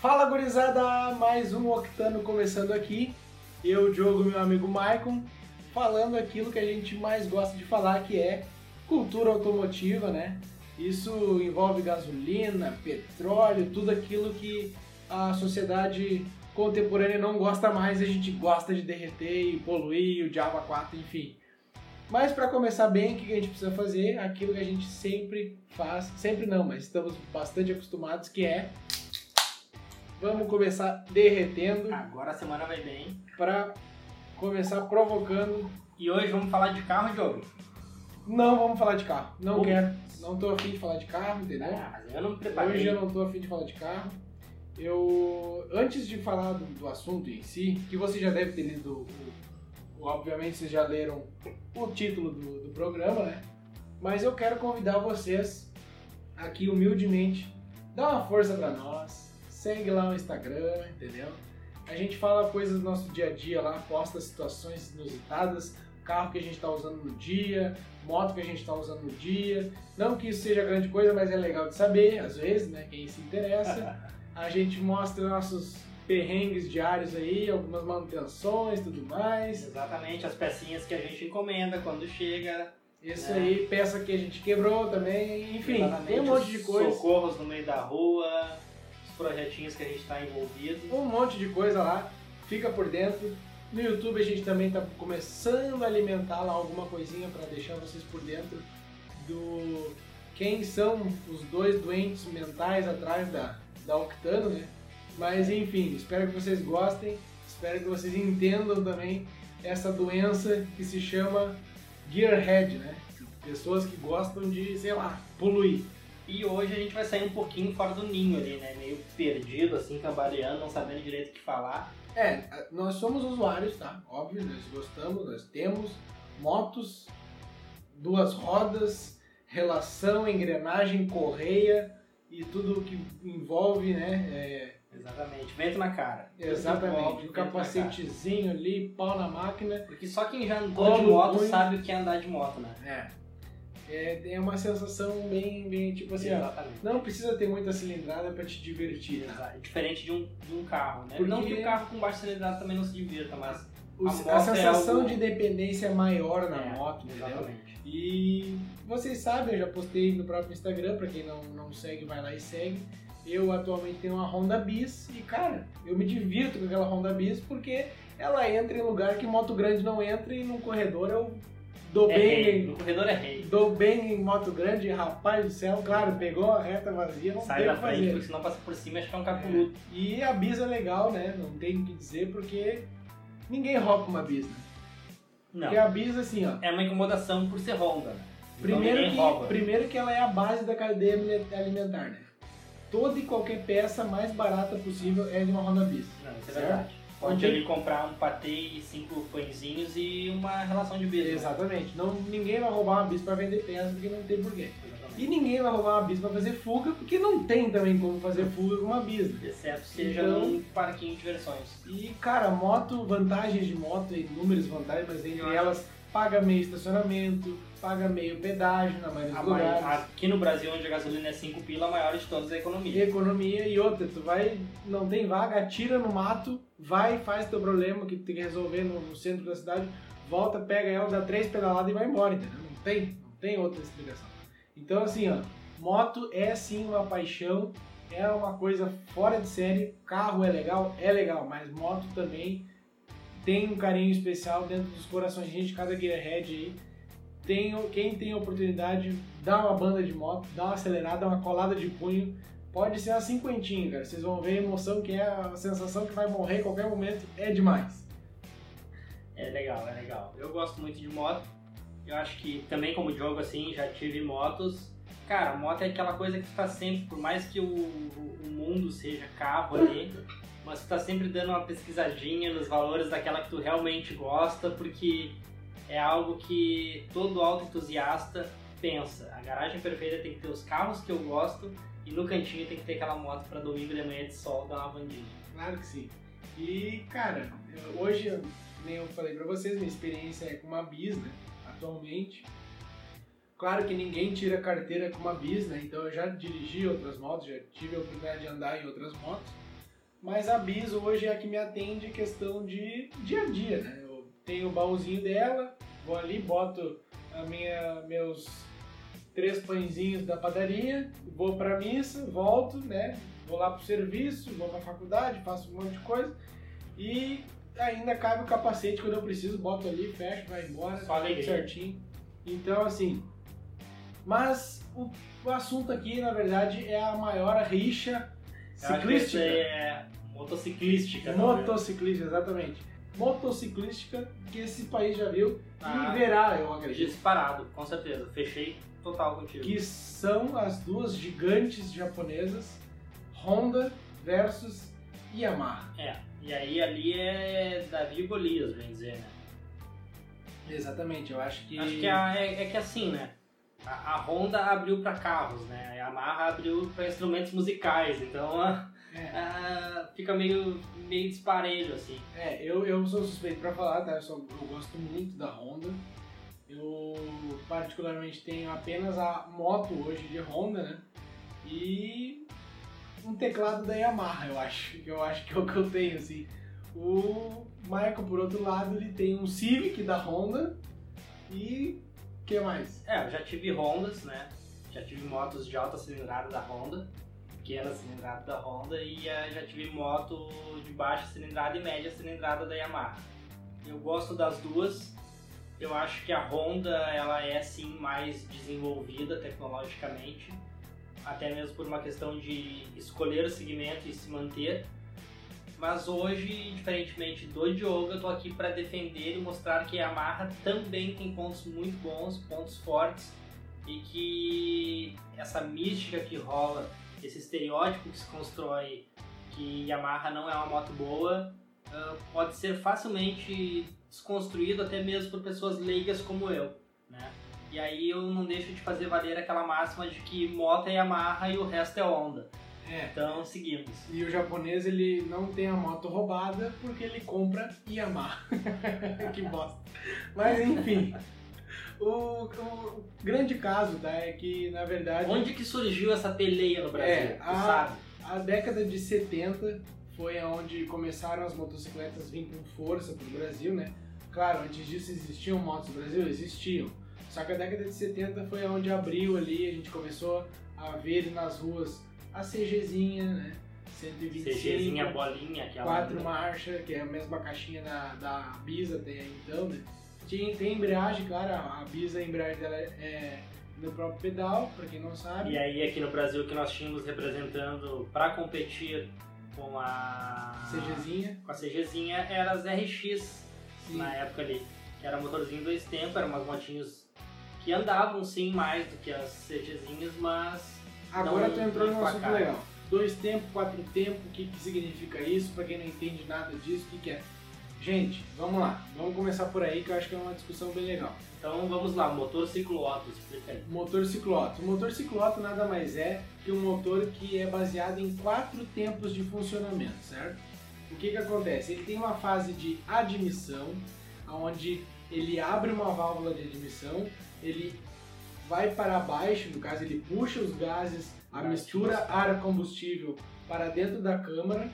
Fala gurizada, mais um Octano começando aqui. Eu, Diogo, meu amigo Maicon, falando aquilo que a gente mais gosta de falar, que é cultura automotiva, né? Isso envolve gasolina, petróleo, tudo aquilo que a sociedade contemporânea não gosta mais, a gente gosta de derreter e poluir, o Java 4, enfim. Mas para começar bem, o que a gente precisa fazer? Aquilo que a gente sempre faz, sempre não, mas estamos bastante acostumados, que é vamos começar derretendo Agora a semana vai bem. para começar provocando. E hoje vamos falar de carro, Diogo. Não vamos falar de carro, não Putz. quero, não tô afim de falar de carro, entendeu? Ah, eu não me preparei. Hoje eu não tô afim de falar de carro. Eu, antes de falar do, do assunto em si, que você já deve ter lido, o- obviamente vocês já leram o título do, do programa, né? Mas eu quero convidar vocês aqui humildemente, dá uma força pra nós, segue lá o Instagram, entendeu? A gente fala coisas do nosso dia a dia lá, posta situações inusitadas, carro que a gente está usando no dia, moto que a gente está usando no dia. Não que isso seja grande coisa, mas é legal de saber, às vezes, né? Quem se interessa. A gente mostra nossos perrengues diários aí, algumas manutenções tudo mais. Exatamente, as pecinhas que a gente encomenda quando chega. Isso É. aí, peça que a gente quebrou também, enfim, Exatamente, tem um monte de coisa. Socorros no meio da rua, projetinhos que a gente está envolvido. Um monte de coisa lá, fica por dentro. No YouTube a gente também está começando a alimentar lá alguma coisinha para deixar vocês por dentro do quem são os dois doentes mentais atrás da, da Octano, né? Mas enfim, espero que vocês gostem, espero que vocês entendam também essa doença que se chama Gearhead, né? Pessoas que gostam de, sei lá, poluir. E hoje a gente vai sair um pouquinho fora do ninho ali, né? Meio perdido, assim, cambaleando, não sabendo direito o que falar. É, nós somos usuários, tá? Óbvio, nós gostamos, nós temos motos, duas rodas, relação, engrenagem, correia e tudo que envolve, né? É, Exatamente, vento na cara. exatamente, cara. capacetezinho ali, pau na máquina. Porque só quem já andou de moto sabe o que é andar de moto, né? É. É, é uma sensação bem, bem tipo assim, ó, não precisa ter muita cilindrada pra te divertir, tá? Exato. Diferente de um, de um carro, né? Porque- Não que o carro com baixa cilindrada também não se divirta, mas A a, é sensação algo- de dependência é maior na É, moto, entendeu? exatamente. E vocês sabem, eu já postei no próprio Instagram, pra quem não, não segue, vai lá e segue. Eu atualmente tenho uma Honda Bis e, cara, eu me divirto com aquela Honda Bis porque ela entra em lugar que moto grande não entra e no corredor eu dou É bem, rei. No corredor é rei. dou bem em moto grande, rapaz do céu, claro, pegou a reta vazia, não Sai tem da frente, fazer. porque senão passa por cima e acho que é um capuludo. E a Bis é legal, né? Não tem o que dizer porque ninguém rouba uma Bis, né? Não. Porque a Bis, assim, ó, É uma incomodação por ser Honda? Então Primeiro que, rouba. primeiro que ela é a base da cadeia alimentar, né? Toda e qualquer peça mais barata possível é de uma Honda Bis. Não, isso é verdade. Pode ali comprar um patê e cinco pãezinhos e uma relação de beijo. né? Exatamente. Não, ninguém vai roubar uma bis para vender peça porque não tem porquê. Exatamente. E ninguém vai roubar uma bis para fazer fuga porque não tem também como fazer fuga com uma bis. né? Exceto seja Então- num parquinho de diversões. E, cara, moto, vantagens de moto, inúmeras vantagens, mas entre Eu elas, paga meio estacionamento, paga meio pedágio na maioria A dos mai- lugares. aqui no Brasil, onde a gasolina é 5 pila, a maior de todas é a economia. economia e outra, tu vai, não tem vaga, atira no mato, vai, faz teu problema que tem que resolver no, no centro da cidade, volta, pega ela, dá três pedaladas e vai embora, entendeu? Não tem, não tem outra explicação. Então assim, ó, moto é sim uma paixão, é uma coisa fora de série, carro é legal, é legal, mas moto também tem um carinho especial dentro dos corações de gente, cada gearhead aí. Tem, quem tem oportunidade, dá uma banda de moto, dá uma acelerada, uma colada de punho, pode ser uma cinquentinha, cara. Vocês vão ver a emoção que é, a sensação que vai morrer em qualquer momento, é demais. É legal, é legal. Eu gosto muito de moto. Eu acho que também como jogo assim, já tive motos. Cara, moto é aquela coisa que tu tá sempre, por mais que o, o- o mundo seja carro ali, mas tu tá sempre dando uma pesquisadinha nos valores daquela que tu realmente gosta, porque é algo que todo auto-entusiasta pensa. A garagem perfeita tem que ter os carros que eu gosto e no cantinho tem que ter aquela moto pra domingo de manhã de sol dar uma bandinha. Claro que sim. E, cara, hoje, nem eu falei pra vocês, minha experiência é com uma bis, né? Atualmente. Claro que ninguém tira carteira com uma bis, né? Então eu já dirigi outras motos, já tive a oportunidade de andar em outras motos. mas a Bis hoje é a que me atende questão de dia a dia, né? Eu tenho o baúzinho dela, vou ali, boto a minha, meus três pãezinhos da padaria, vou pra missa, volto, né? Vou lá pro serviço, vou pra faculdade, faço um monte de coisa e ainda cabe o capacete quando eu preciso, boto ali, fecho, vai embora, alegria. certinho. Então, assim, mas o, o assunto aqui, na verdade, é a maior rixa ciclística. é motociclística. talvez. Motociclista, exatamente. Motociclística que esse país já viu Ah, e verá, eu acredito. Disparado, com certeza. Fechei total contigo. Que são as duas gigantes japonesas, Honda versus Yamaha. É, e aí ali é Davi e Golias, bem dizer, né? Exatamente, eu acho que. Acho que a- é, é que assim, né? A, a Honda abriu pra carros, né? A Yamaha abriu pra instrumentos musicais, então a- É, fica meio, meio disparelho, assim. é, eu, eu sou suspeito pra falar, tá? Eu, sou- eu gosto muito da Honda. Eu particularmente tenho apenas a moto hoje de Honda, né? E um teclado da Yamaha, eu acho. Que eu acho que é o que eu tenho, assim. O Michael, por outro lado, ele tem um Civic da Honda e que mais? É, eu já tive Hondas, né? Já tive motos de alta cilindrada da Honda, pequena cilindrada da Honda, e eh, já tive moto de baixa cilindrada e média cilindrada da Yamaha. Eu gosto das duas. Eu acho que a Honda ela é sim mais desenvolvida tecnologicamente, até mesmo por uma questão de escolher o segmento e se manter. Mas hoje, diferentemente do Diogo, eu tô aqui para defender e mostrar que a Yamaha também tem pontos muito bons, pontos fortes e que essa mística que rola, esse estereótipo que se constrói que Yamaha não é uma moto boa, ah, pode ser facilmente desconstruído até mesmo por pessoas leigas como eu, né? E aí eu não deixo de fazer valer aquela máxima de que moto é Yamaha e o resto é Honda. É. Então seguimos. E o japonês ele não tem a moto roubada porque ele compra Yamaha. que bosta. Mas enfim. O, o grande caso tá, é que, na verdade, Onde que surgiu essa peleia no Brasil? É, a- sabe? a década de 70 foi onde começaram as motocicletas vir com força pro Brasil, né? Claro, antes disso existiam motos no Brasil? Existiam. Só que a década de 70 foi onde abriu ali, a gente começou a ver nas ruas a CGzinha, né? 125. CGzinha bolinha, aquela. quatro marchas, que é a mesma caixinha da, da Bisa aí então, né? Tinha, tem embreagem, claro, a Bisa, a embreagem dela é no próprio pedal, pra quem não sabe. E aí aqui no Brasil que nós tínhamos representando para competir com a CGzinha. com a CGzinha era as RX Sim. na época ali, que era motorzinho dois tempos, eram umas motinhos que andavam sim mais do que as CGzinhas, mas Agora Não- tu entrou num assunto legal. Dois tempos, quatro tempos, o que, que significa isso? Pra quem não entende nada disso, o que, que é? Gente, vamos lá. Vamos começar por aí que eu acho que é uma discussão bem legal. então vamos lá, motor ciclo-auto, explica aí. Motor cicloauto. O motor cicloauto nada mais é que um motor que é baseado em quatro tempos de funcionamento, certo? O que que acontece? Ele tem uma fase de admissão, onde ele abre uma válvula de admissão, ele vai para baixo, no caso ele puxa os gases, a mistura atmosférico. ar combustível para dentro da câmara.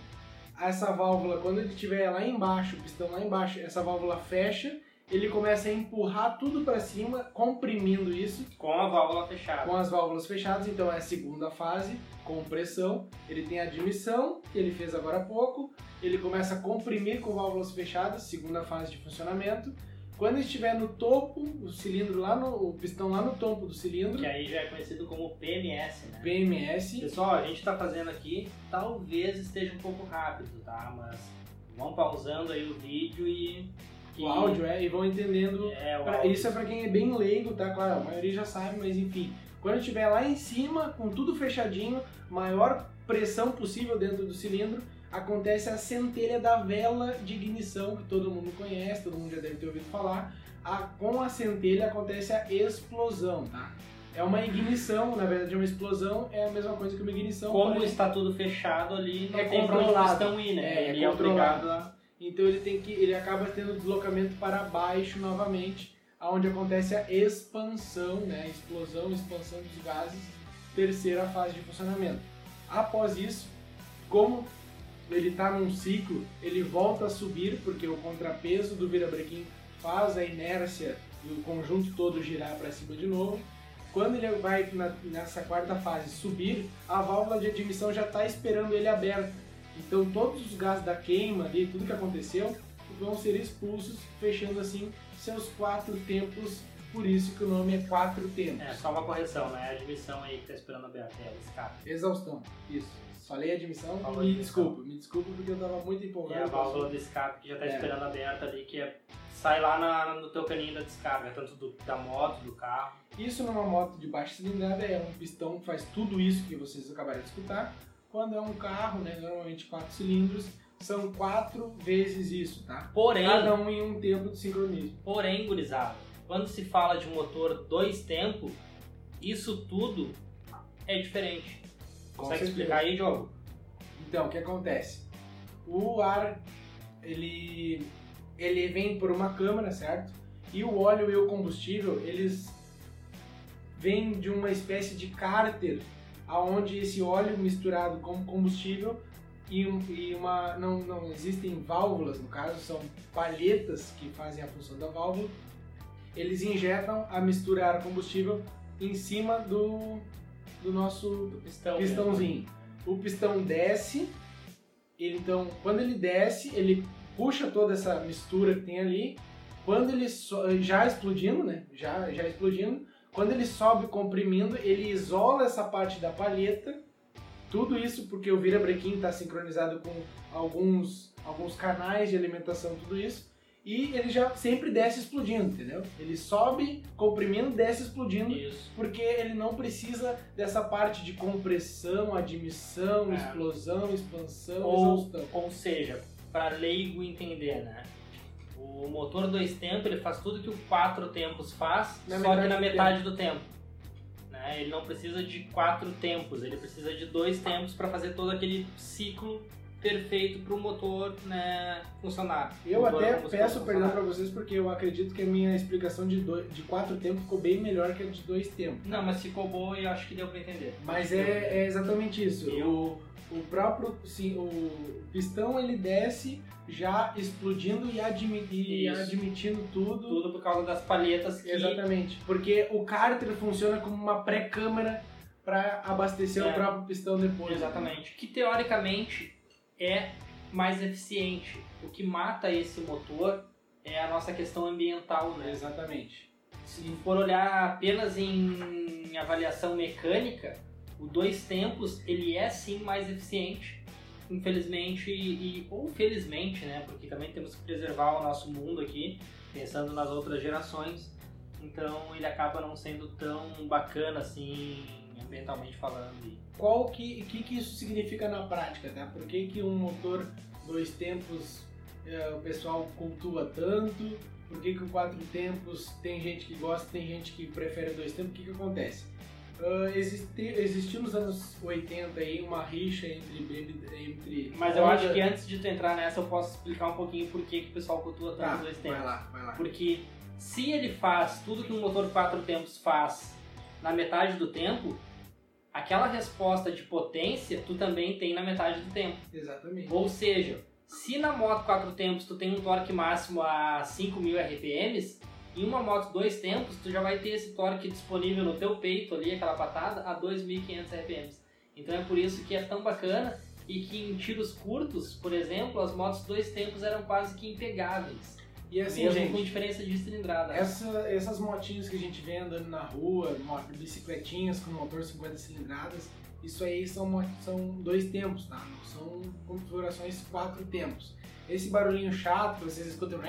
Essa válvula, quando ele estiver lá embaixo, o pistão lá embaixo, essa válvula fecha, ele começa a empurrar tudo para cima, comprimindo isso Com a válvula fechada. com as válvulas fechadas, então é a segunda fase, compressão. Ele tem a admissão, que ele fez agora há pouco. Ele começa a comprimir com válvulas fechadas, segunda fase de funcionamento. Quando estiver no topo, o cilindro lá no. o pistão lá no topo do cilindro, Que aí já é conhecido como PMS, né? PMS. Pessoal, a gente tá fazendo aqui, talvez esteja um pouco rápido, tá? Mas vão pausando aí o vídeo e. O áudio é, e vão entendendo. É, Pra- isso é pra quem é bem leigo, tá? Claro, a maioria já sabe, mas enfim. Quando estiver lá em cima, com tudo fechadinho, maior pressão possível dentro do cilindro, acontece a centelha da vela de ignição, que todo mundo conhece, todo mundo já deve ter ouvido falar. A- com a centelha acontece a explosão, tá? É uma ignição, na verdade é uma explosão, é a mesma coisa que uma ignição. Como está tudo fechado ali, não É tem pra onde controlado. ir, né? É, é Ele é controlado. obrigado a. Então ele tem que ele acaba tendo deslocamento para baixo novamente, aonde acontece a expansão, né, explosão, expansão dos gases, terceira fase de funcionamento. Após isso, como ele está num ciclo, ele volta a subir, porque o contrapeso do virabrequim faz a inércia do conjunto todo girar para cima de novo. Quando ele vai na, nessa quarta fase subir, a válvula de admissão já está esperando ele aberta. Então todos os gases da queima ali, tudo que aconteceu, vão ser expulsos, fechando assim seus quatro tempos. Por isso que o nome é quatro tempos. É, só uma correção, né? A admissão aí que tá esperando aberta, é o escape. Exaustão, isso. Falei admissão, Falou me desculpa, me desculpa porque eu tava muito empolgado. a com o válvula do escape que já tá É. esperando aberta ali, que é, sai lá na- no teu caninho da descarga, tanto do- da moto, do carro. Isso numa moto de baixa cilindrada é um pistão que faz tudo isso que vocês acabaram de escutar. Quando é um carro, né, normalmente quatro cilindros, são quatro vezes isso, tá? Porém, Cada um em um tempo de sincronismo. porém, gurizada, quando se fala de motor dois tempos, isso tudo é diferente. Com Consegue certeza. explicar aí, Diogo? Então, o que acontece? O ar, ele, ele vem por uma câmara, certo? E o óleo e o combustível, eles vêm de uma espécie de cárter, aonde esse óleo misturado com combustível e, e uma não, não existem válvulas, no caso, são palhetas que fazem a função da válvula. Eles injetam a mistura ar-combustível em cima do, do nosso Do pistão. pistãozinho. O pistão desce, ele, então, quando ele desce, ele puxa toda essa mistura que tem ali. Quando ele so- já explodindo, né? Já, já explodindo. Quando ele sobe comprimindo, ele isola essa parte da palheta. Tudo isso porque o virabrequim está sincronizado com alguns, alguns canais de alimentação, tudo isso. E ele já sempre desce explodindo, entendeu? Ele sobe comprimindo, desce explodindo Isso. porque ele não precisa dessa parte de compressão, admissão, É. explosão, expansão, Ou, exaustão. ou seja, para leigo entender, né? O motor dois tempos ele faz tudo que o quatro tempos faz, Na só metade que na do metade do tempo. Né? Ele não precisa de quatro tempos, ele precisa de dois tempos para fazer todo aquele ciclo perfeito para o motor né, funcionar. Eu Motor até peço perdão pra vocês porque eu acredito que a minha explicação de, dois, de quatro tempos ficou bem melhor que a de dois tempos. Não, mas ficou boa e acho que deu para entender. Mas é, é exatamente isso. Eu- O, o próprio sim, o pistão ele desce já explodindo e, admi- e admitindo tudo. Tudo por causa das palhetas que Exatamente. Porque o cárter funciona como uma pré-câmara para abastecer É. o próprio pistão depois. Exatamente. Que teoricamente é mais eficiente. O que mata esse motor é a nossa questão ambiental, né? Exatamente. Se for olhar apenas em avaliação mecânica, o dois tempos ele é sim mais eficiente. Infelizmente e ou felizmente, né? Porque também temos que preservar o nosso mundo aqui, pensando nas outras gerações. Então ele acaba não sendo tão bacana assim, ambientalmente falando. Qual que, que, que isso significa na prática, tá? Por que, que um motor dois tempos é, o pessoal cultua tanto? Por que, que o quatro tempos tem gente que gosta, tem gente que prefere dois tempos? O que, que acontece? Existe, existiu nos anos 80 aí uma rixa entre, bebida- entre Mas eu Honda- acho que antes de tu entrar nessa, eu posso explicar um pouquinho por que, que o pessoal cultua tanto Tá, dois vai tempos. lá, vai lá. Porque se ele faz tudo que um motor quatro tempos faz na metade do tempo, aquela resposta de potência tu também tem na metade do tempo. Exatamente. Ou seja, se na moto quatro tempos tu tem um torque máximo a 5.000 RPMs, em uma moto dois tempos tu já vai ter esse torque disponível no teu peito ali, aquela patada, a 2.500 RPMs. Então é por isso que é tão bacana e que em tiros curtos, por exemplo, as motos dois tempos eram quase que impegáveis. E assim, mesmo gente, com diferença de cilindrada. Essa- essas motinhas que a gente vê andando na rua, bicicletinhas com motor 50 cilindradas, isso aí são, são dois tempos, tá? Não são configurações quatro tempos. Esse barulhinho chato que vocês escutam,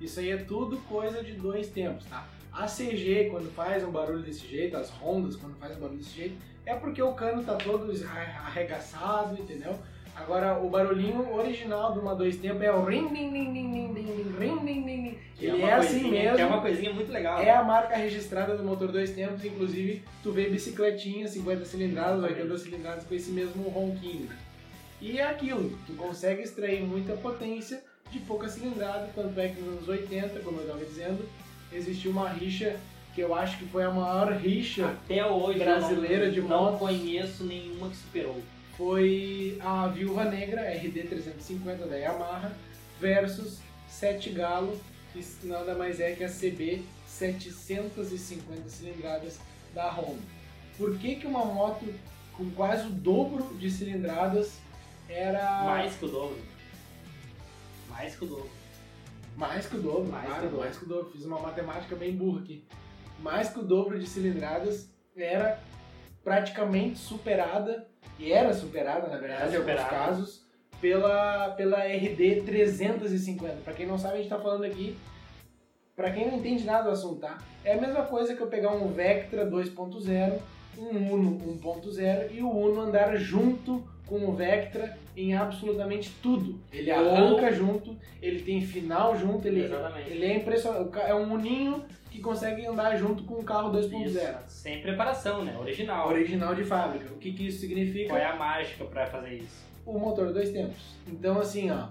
isso aí é tudo coisa de dois tempos, tá? A CG, quando faz um barulho desse jeito, as Hondas, quando faz um barulho desse jeito, é porque o cano tá todo arregaçado, entendeu? Agora, o barulhinho original de uma dois tempos é o ring, ding, ding, ding, ding, ding, ring, ding, ding, Ele uma é assim mesmo. É uma coisinha muito legal. É a marca registrada do motor dois tempos, inclusive tu vê bicicletinha 50 cilindradas, 80 cilindradas com esse mesmo ronquinho. né? E é aquilo, tu consegue extrair muita potência de pouca cilindrada, tanto é que nos anos 80, como eu estava dizendo, existiu uma rixa que eu acho que foi a maior rixa, Até hoje Brasileira eu de não, não conheço nenhuma que superou. foi a Viúva Negra RD350 da Yamaha versus Sete Galo, que nada mais é que a CB 750 cilindradas da Honda. Por que, que uma moto com quase o dobro de cilindradas era. Mais que o dobro. Mais que o dobro. Mais que o dobro, Mais claro, que o dobro. mais que o dobro. Fiz uma matemática bem burra aqui. Mais que o dobro de cilindradas era praticamente superada, e era superada, na verdade, em alguns casos, pela, pela RD 350. Pra quem não sabe, a gente tá falando aqui, pra quem não entende nada do assunto, tá? É a mesma coisa que eu pegar um Vectra 2.0, um Uno 1.0 e o Uno andar junto com o Vectra em absolutamente tudo. Ele Ou- arranca junto, ele tem final junto, ele, Exatamente. ele é impressionante. O É um Uninho que consegue andar junto com um carro 2.0. Isso. Sem preparação, né? Original. Original de fábrica. O que, que isso significa? Qual é a mágica pra fazer isso? o motor dois tempos. Então assim, ó,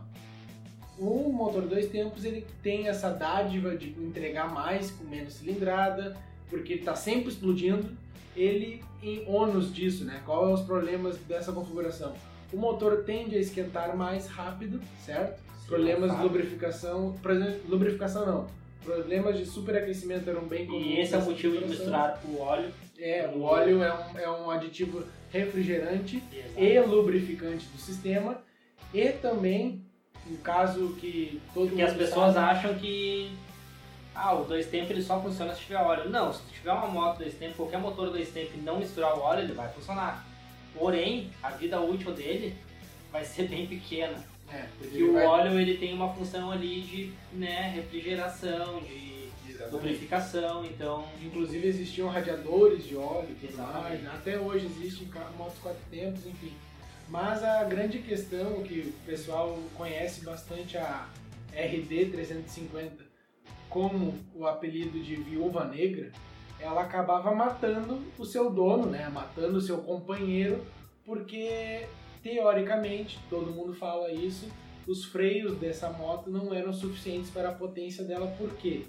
o motor dois tempos ele tem essa dádiva de entregar mais com menos cilindrada, porque ele está sempre explodindo. Ele em ônus disso, né? Qual é os problemas dessa configuração? O motor tende a esquentar mais rápido, certo? Problemas de lubrificação, por exemplo, lubrificação não. Problemas de superaquecimento eram bem comuns. E esse é o motivo de misturar o óleo É, o óleo é um, é um aditivo refrigerante Exato. e lubrificante do sistema e também um caso que todo Porque as pessoas sabe, acham que ah, o dois tempos ele só funciona se tiver óleo. Não, se tiver uma moto dois tempos, qualquer motor dois tempos e não misturar o óleo, ele vai funcionar. Porém, a vida útil dele vai ser bem pequena. é, Porque o vai- óleo ele tem uma função ali de né, refrigeração, de Exatamente. lubrificação, então Inclusive existiam radiadores de óleo mais, né? até hoje existem ca- motos quatro tempos, enfim. Mas a grande questão que o pessoal conhece bastante a RD 350 como o apelido de viúva negra, ela acabava matando o seu dono, né? Matando o seu companheiro, porque teoricamente, todo mundo fala isso, os freios dessa moto não eram suficientes para a potência dela, por quê?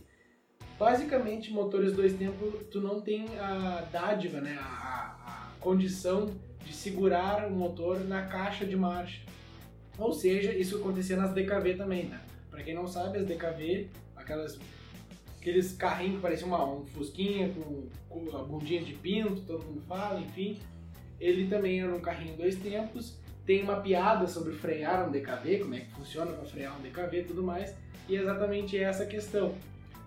Basicamente, motores dois tempos, tu não tem a dádiva, né? A, a- condição de segurar o motor na caixa de marcha. Ou seja, isso acontecia nas DKV também, né? Pra quem não sabe, as DKV, aquelas, aqueles carrinhos que pareciam uma, um fusquinha com, com a bundinha de pinto, todo mundo fala, enfim. Ele também era um carrinho dois tempos. Tem uma piada sobre frear um DKV, como é que funciona para frear um DKV e tudo mais. E é exatamente essa questão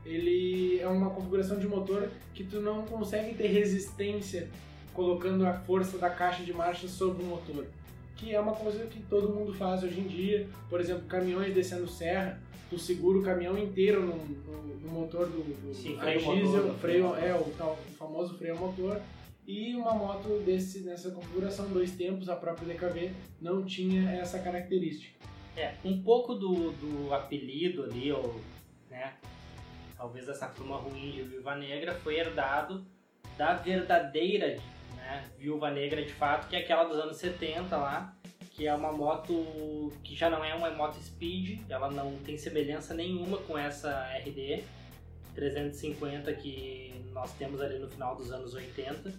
ele é uma configuração de motor que tu não consegue ter resistência colocando a força da caixa de marcha sobre o motor. Que é uma coisa que todo mundo faz hoje em dia. Por exemplo, caminhões descendo serra, tu segura o caminhão inteiro no, no- no motor do, do Sim, freio diesel, motor. freio, é o, tal- o famoso freio motor. E uma moto desse, nessa configuração, dois tempos, a própria DKV, não tinha essa característica. É, um pouco do, do apelido ali, ou, né, talvez essa fama ruim de Viúva Negra foi herdado da verdadeira né, Viúva Negra de fato, que é aquela dos anos 70 lá, que é uma moto que já não é uma moto speed, ela não tem semelhança nenhuma com essa RD 350 que nós temos ali no final dos anos 80,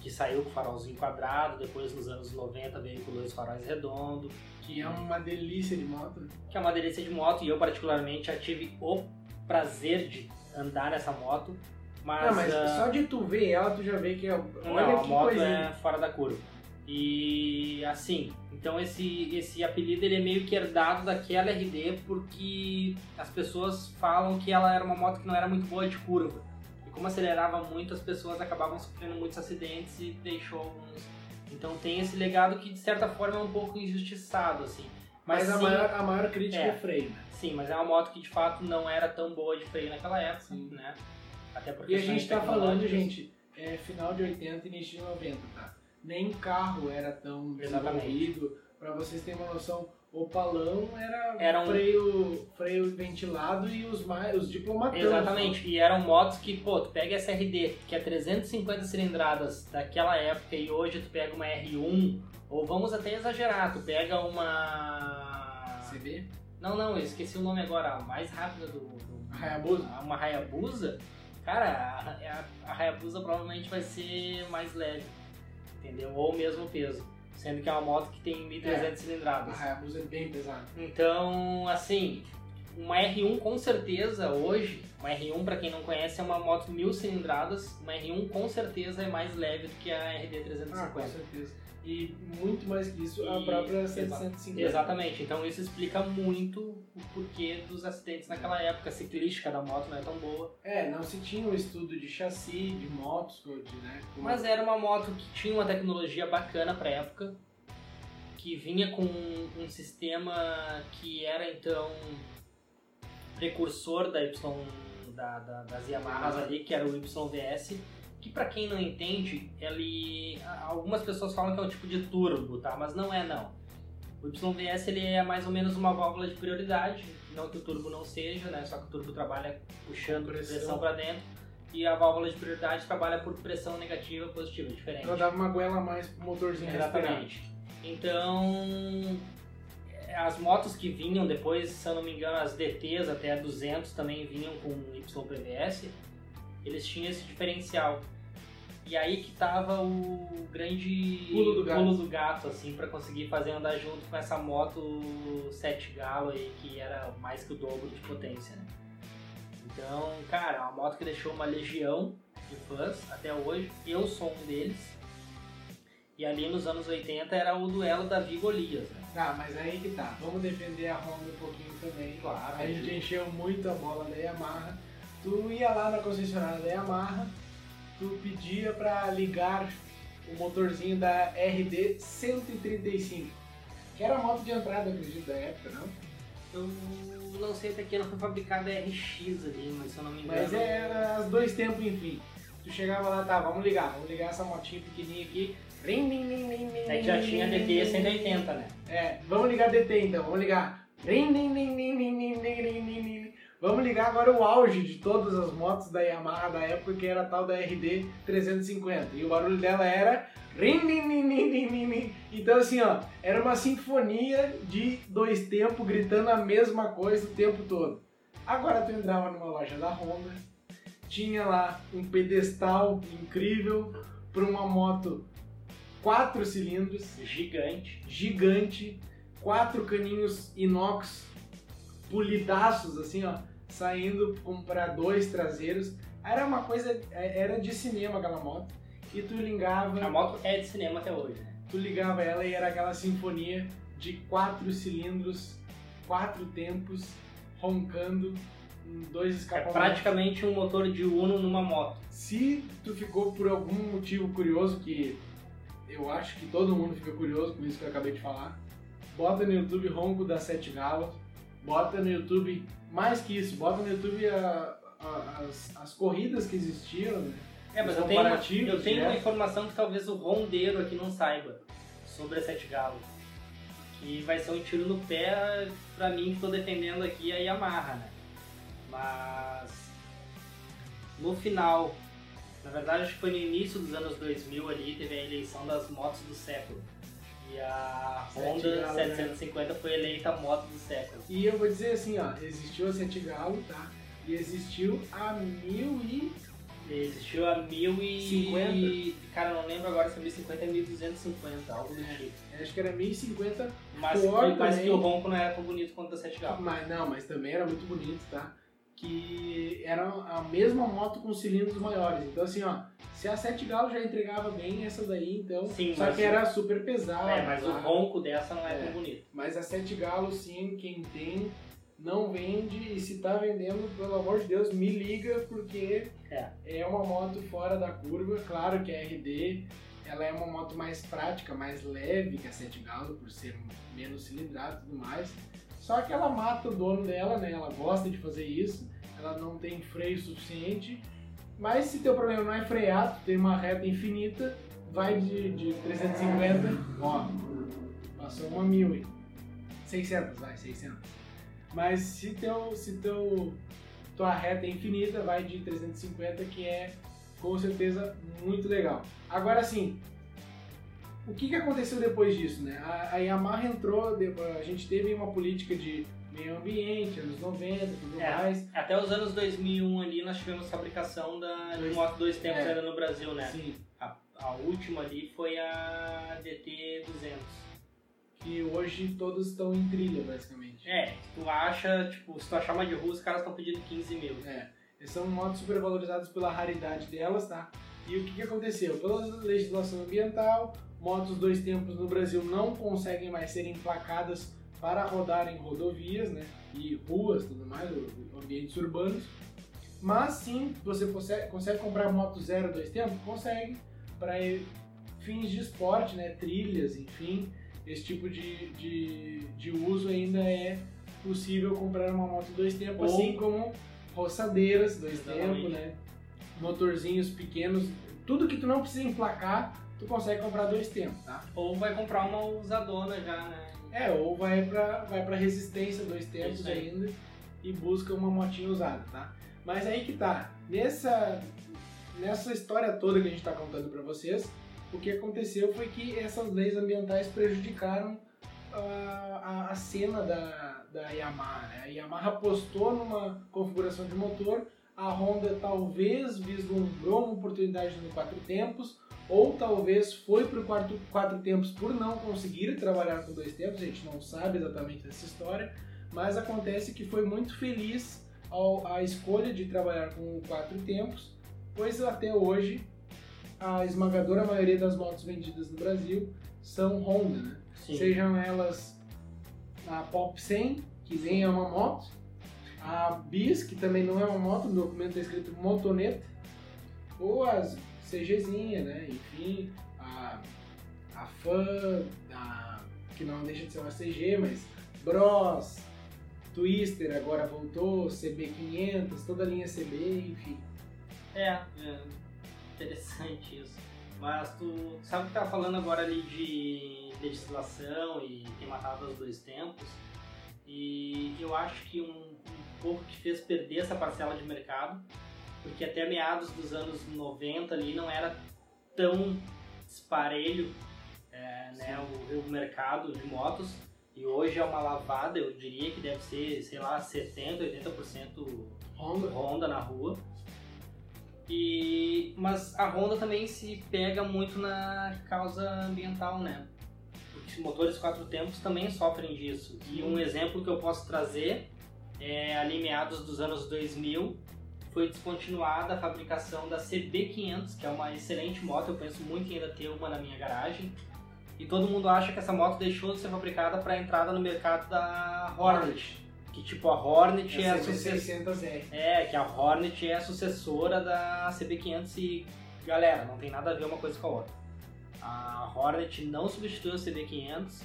que saiu com farolzinho quadrado, depois nos anos 90 veio com dois faróis redondos, Que é uma delícia de moto. que é uma delícia de moto e eu particularmente já tive o prazer de andar nessa moto, mas, Não, mas ah, só de tu ver ela, tu já vê que é. não, Olha a que moto coisinha. é fora da curva. E assim, então esse, esse apelido ele é meio que herdado daquela RD porque as pessoas falam que ela era uma moto que não era muito boa de curva. E como acelerava muito, as pessoas acabavam sofrendo muitos acidentes e deixou alguns. Então tem esse legado que de certa forma é um pouco injustiçado, assim. Mas, a, sim- maior, a maior crítica é, É. freio, né? Sim, mas é uma moto que de fato não era tão boa de freio naquela época, Sim. né? Até porque E a gente tá falando, gente, é final de 80 e início de 90, tá? Nem carro era tão desenvolvido. Pra vocês terem uma noção, o palão era, Era um- freio, freio ventilado e os, mais, os diplomatão. Exatamente, e eram motos que, pô, tu pega essa RD, que é 350 cilindradas daquela época, e hoje tu pega uma R1, ou vamos até exagerar, tu pega uma. CB, Não, não, eu esqueci o nome agora, a mais rápida do. do- Hayabusa. Uma Hayabusa, cara, a, a, a Hayabusa provavelmente vai ser mais leve, entendeu? Ou o mesmo peso. Sendo que é uma moto que tem 1.300 É. cilindradas. A Hayabusa é bem pesada. Então, assim, uma R1 com certeza hoje, uma R1 pra quem não conhece é uma moto mil cilindradas, uma R1 com certeza é mais leve do que a RD Ah, com 350. certeza. E muito mais que isso, a E- própria exa- 750. Exatamente, então isso explica muito o porquê dos acidentes naquela época. A ciclística da moto não é tão boa. É, não se tinha um estudo de chassi, de motos, de, né? como- Mas era uma moto que tinha uma tecnologia bacana pra época, que vinha com um sistema que era então precursor da Y da, da- das Yamahas ali, que era o YVS, que pra quem não entende, ele algumas pessoas falam que é um tipo de turbo, tá? Mas não é não. O YVS ele é mais ou menos uma válvula de prioridade, não que o turbo não seja, né? Só que o turbo trabalha puxando Pressão. pressão pra dentro e a válvula de prioridade trabalha por pressão negativa e positiva, diferente. Ela dava uma goela a mais pro motorzinho respirar. Exatamente. Então, é, as motos que vinham depois, se eu não me engano, as DTs até a 200 também vinham com YPVS, eles tinham esse diferencial. E aí que tava o grande Pulo do gato. pulo do gato, assim, para conseguir fazer andar junto com essa moto 7 galo aí, que era mais que o dobro de potência, né? Então, cara, é uma moto que deixou uma legião de fãs até hoje. Eu sou um deles. E ali nos anos 80 era o duelo Davi e Golias, né? Tá, mas aí que tá. Vamos defender a Honda um pouquinho também. Claro. A gente encheu muito a bola da Yamaha. Tu ia lá na concessionária da Yamaha, tu pedia pra ligar o motorzinho da RD 135, que era a moto de entrada, acredito, da época, não? Eu não sei até que ano foi fabricada a RX ali, mas se eu não me engano. Mas era os dois tempos, enfim. Tu chegava lá, tá, vamos ligar, vamos ligar essa motinha pequenininha aqui. Rim, rim, rim, rim, rim, É que já tinha DT rim, 180, né? É, vamos ligar DT então, vamos ligar. Rim, rim, rim, rim, rim, rim, rim, rim, rim. Vamos ligar agora o auge de todas as motos da Yamaha da época, que era a tal da RD 350. E o barulho dela era. Então, assim, ó, era uma sinfonia de dois tempos gritando a mesma coisa o tempo todo. Agora tu entrava numa loja da Honda, tinha lá um pedestal incrível para uma moto quatro cilindros, Gigante. gigante, quatro caninhos inox polidaços assim, ó, saindo para dois traseiros. Era uma coisa, é, era de cinema aquela moto. E tu ligava, A moto é de cinema até hoje, né? tu ligava ela e era aquela sinfonia de quatro cilindros, quatro tempos, roncando, dois É escapamentos. praticamente um motor de Uno numa moto. Se tu ficou por algum motivo curioso, que eu acho que todo mundo fica curioso com isso que eu acabei de falar, bota no YouTube Ronco da Sete Galas, bota no YouTube, mais que isso, bota no YouTube a- a- as, as corridas que existiam, né? É, mas eu tenho, uma, eu tenho né? uma informação que talvez o rondeiro aqui não saiba sobre a Sete Galo. Que vai ser um tiro no pé pra mim que tô defendendo aqui a Yamaha, né? Mas no final, na verdade acho que foi no início dos anos 2000 ali, teve a eleição das motos do século. E a Honda Galo, né? 750 foi eleita a moto do século. E eu vou dizer assim, ó, existiu a Sete Galo, tá? E existiu a mil e... Existiu a 1000 e... 50? Cara, não lembro agora se é 1050 ou 1250, algo do É. tipo. Acho que era 1050 Mas, Ford mas também. que o ronco não era tão bonito quanto a 7 Galo. Mas não, mas também era muito bonito, tá? Que era a mesma moto com cilindros maiores. Então assim, ó, se a 7 Galo já entregava bem essa daí, então. Sim, só que era super pesada. É, mas o ronco dessa não é, É. tão bonito. Mas a 7 Galo, sim, quem tem, não vende. E se tá vendendo, pelo amor de Deus, me liga, porque É. uma moto fora da curva. Claro que a RD ela é uma moto mais prática, mais leve que a 7 Galo, por ser menos cilindrada e tudo mais. Só que ela mata o dono dela, né? Ela gosta de fazer isso, ela não tem freio suficiente. Mas se teu problema não é frear, tu tem uma reta infinita, vai de, de 350, ó, passou uma mil, hein? 600, vai, 600. Mas se teu, se teu, tua reta é infinita, vai de 350, que é com certeza muito legal. Agora sim, o que, que aconteceu depois disso, né? A, a Yamaha entrou, a gente teve uma política de meio ambiente, anos 90 e tudo É. mais. Até os anos 2001 ali nós tivemos fabricação da, de Dois- moto dois tempos é. ainda no Brasil, né? Sim. A a última ali foi a DT 200. Que hoje todos estão em trilha, basicamente. É, tu acha, tipo, se tu achar uma de rua, os caras estão pedindo 15 mil. É. São motos super valorizadas pela raridade delas, tá? E o que, que aconteceu? Pela legislação ambiental, motos dois tempos no Brasil não conseguem mais ser emplacadas para rodar em rodovias, né? E ruas, tudo mais, ambientes urbanos. Mas sim, você consegue, consegue comprar moto zero dois tempos? Consegue, para fins de esporte, né? Trilhas, enfim. Esse tipo de, de, de uso ainda é possível comprar uma moto dois tempos, Ou- assim como roçadeiras dois tempos, né? Motorzinhos pequenos, tudo que tu não precisa emplacar, tu consegue comprar dois tempos, tá? Ou vai comprar uma usadona já, né? É, ou vai pra, vai pra resistência dois tempos ainda e busca uma motinha usada, tá? Mas aí que tá, nessa, nessa história toda que a gente tá contando pra vocês, o que aconteceu foi que essas leis ambientais prejudicaram ah, a, a cena da, da Yamaha, né? A Yamaha apostou numa configuração de motor, a Honda talvez vislumbrou uma oportunidade no quatro tempos, ou talvez foi para o quatro, quatro tempos por não conseguir trabalhar com dois tempos, a gente não sabe exatamente essa história, mas acontece que foi muito feliz ao, a escolha de trabalhar com quatro tempos, pois até hoje a esmagadora maioria das motos vendidas no Brasil são Honda, né? Sejam elas a Pop 100, que nem é uma moto, a Bis, que também não é uma moto, no documento está escrito motoneta, ou as CGzinha, né? Enfim, a, a Fan, a, que não deixa de ser uma CG, mas Bros, Twister agora voltou, CB500, toda a linha CB, enfim. É, é interessante isso. Mas tu sabe que tá falando agora ali de legislação e ter matado os dois tempos. E eu acho que um, um pouco que fez perder essa parcela de mercado, porque até meados dos anos 90 ali não era tão esparelho é, né, o, o mercado de motos. E hoje é uma lavada, eu diria que deve ser, sei lá, 70%, 80% Honda. Honda na rua. E mas a Honda também se pega muito na causa ambiental, né? Os motores quatro tempos também sofrem disso. E um exemplo que eu posso trazer é ali meados dos anos 2000 foi descontinuada a fabricação da CB500, que é uma excelente moto, eu penso muito em ainda ter uma na minha garagem. E todo mundo acha que essa moto deixou de ser fabricada para entrada no mercado da Hornet. Que tipo a Hornet é a sucessora 600R. é, que a Hornet é a sucessora da CB500 e, galera, não tem nada a ver uma coisa com a outra. A Hornet não substituiu a CB500.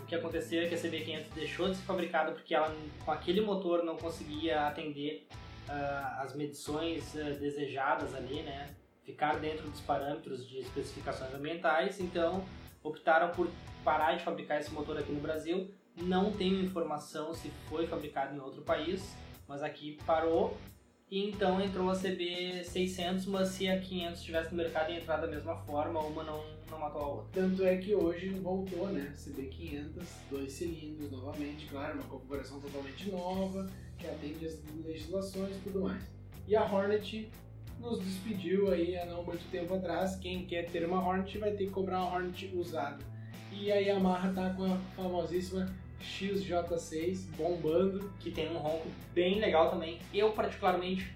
O que aconteceu é que a CB500 deixou de ser fabricada porque ela, com aquele motor, não conseguia atender ah, as medições ah, desejadas ali, né? Ficar dentro dos parâmetros de especificações ambientais. Então, optaram por parar de fabricar esse motor aqui no Brasil. Não tenho informação se foi fabricado em outro país, mas aqui parou. E então entrou a CB600, mas se a 500 estivesse no mercado e entrar da mesma forma, uma não, não matou a outra. Tanto é que hoje voltou, né? CB500, dois cilindros novamente, claro, uma configuração totalmente nova, que atende as legislações e tudo mais. E a Hornet nos despediu aí há não muito tempo atrás. Quem quer ter uma Hornet vai ter que comprar uma Hornet usada. E a Yamaha tá com a famosíssima XJ6 bombando. Que tem um ronco bem legal também. Eu, particularmente,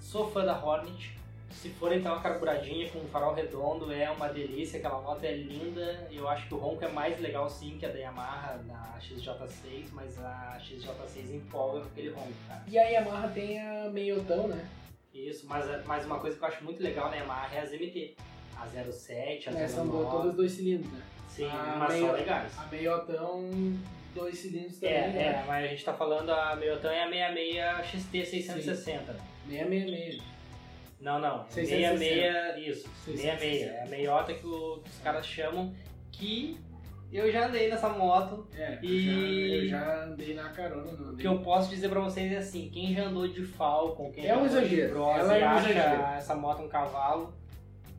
sou fã da Hornet. Se for então uma carburadinha com um farol redondo, é uma delícia. Aquela moto é linda. Eu acho que o ronco é mais legal sim que a da Yamaha, na XJ6, mas a XJ6 empolga com aquele ronco, cara. E a Yamaha tem a meiotão, né? Isso, mas, mas uma coisa que eu acho muito legal na Yamaha é as MT. A 07, a Essa 09. andou todas dois cilindros, né? Sim, a mas meio- são legais. A meiotão, dois cilindros também, É, né? é, mas a gente tá falando a Meiotan é a 66 XT 660. né? 666. Não, não. 660. 66, isso. 660. 66. É a meiota que, o- que os caras chamam. Que eu já andei nessa moto. É, E- eu, já, eu já andei na carona, não O que eu posso dizer pra vocês é assim: quem já andou de Falcon, quem É já um andou de exagero. Cross Ela e é um acha exagero. essa moto um cavalo,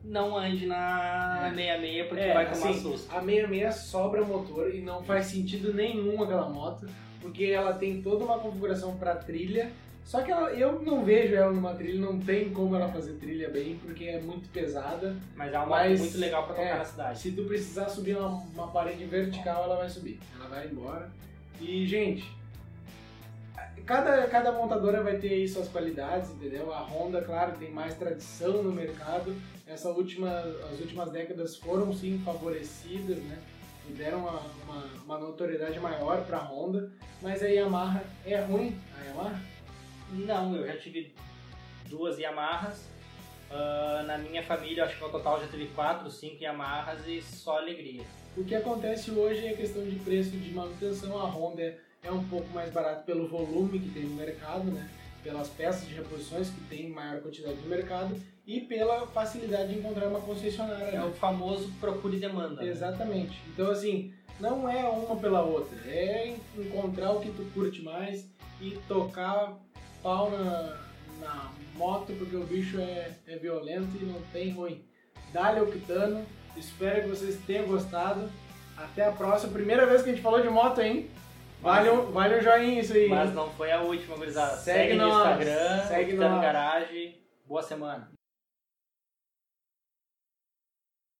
não ande na É. 66 porque É, vai tomar assim, susto. A 66 sobra motor e não faz sentido nenhum aquela moto, porque ela tem toda uma configuração para trilha, Só que ela- eu não vejo ela numa trilha, não tem como ela fazer trilha bem, porque é muito pesada. Mas é uma Mas, muito legal pra tocar é, na cidade. Se tu precisar subir uma, uma parede vertical, ela vai subir. Ela vai embora. E, gente, cada, cada montadora vai ter aí suas qualidades, entendeu? A Honda, claro, tem mais tradição no mercado. Essa última, as últimas décadas foram sim favorecidas, né? E deram uma, uma, uma notoriedade maior para a Honda. Mas a Yamaha é ruim. A Yamaha? Não, eu já tive duas Yamahas. Ah, na minha família, acho que no total já teve quatro, cinco Yamahas e só alegria. O que acontece hoje é questão de preço de manutenção. A Honda é- um pouco mais barato pelo volume que tem no mercado, né? pelas peças de reposições que tem maior quantidade no mercado e pela facilidade de encontrar uma concessionária. É né? o famoso procura e demanda. né? Exatamente. Então, assim, não é uma pela outra. É en- encontrar o que tu curte mais e tocar pau na, na moto, porque o bicho é, é violento e não tem ruim. Dá-lhe octano. Espero que vocês tenham gostado. Até a próxima. Primeira vez que a gente falou de moto, hein? Vale um, vale um joinha isso aí. Mas não foi a última, gurizada. Segue Segue, no Instagram, segue nós. Garage. Boa semana.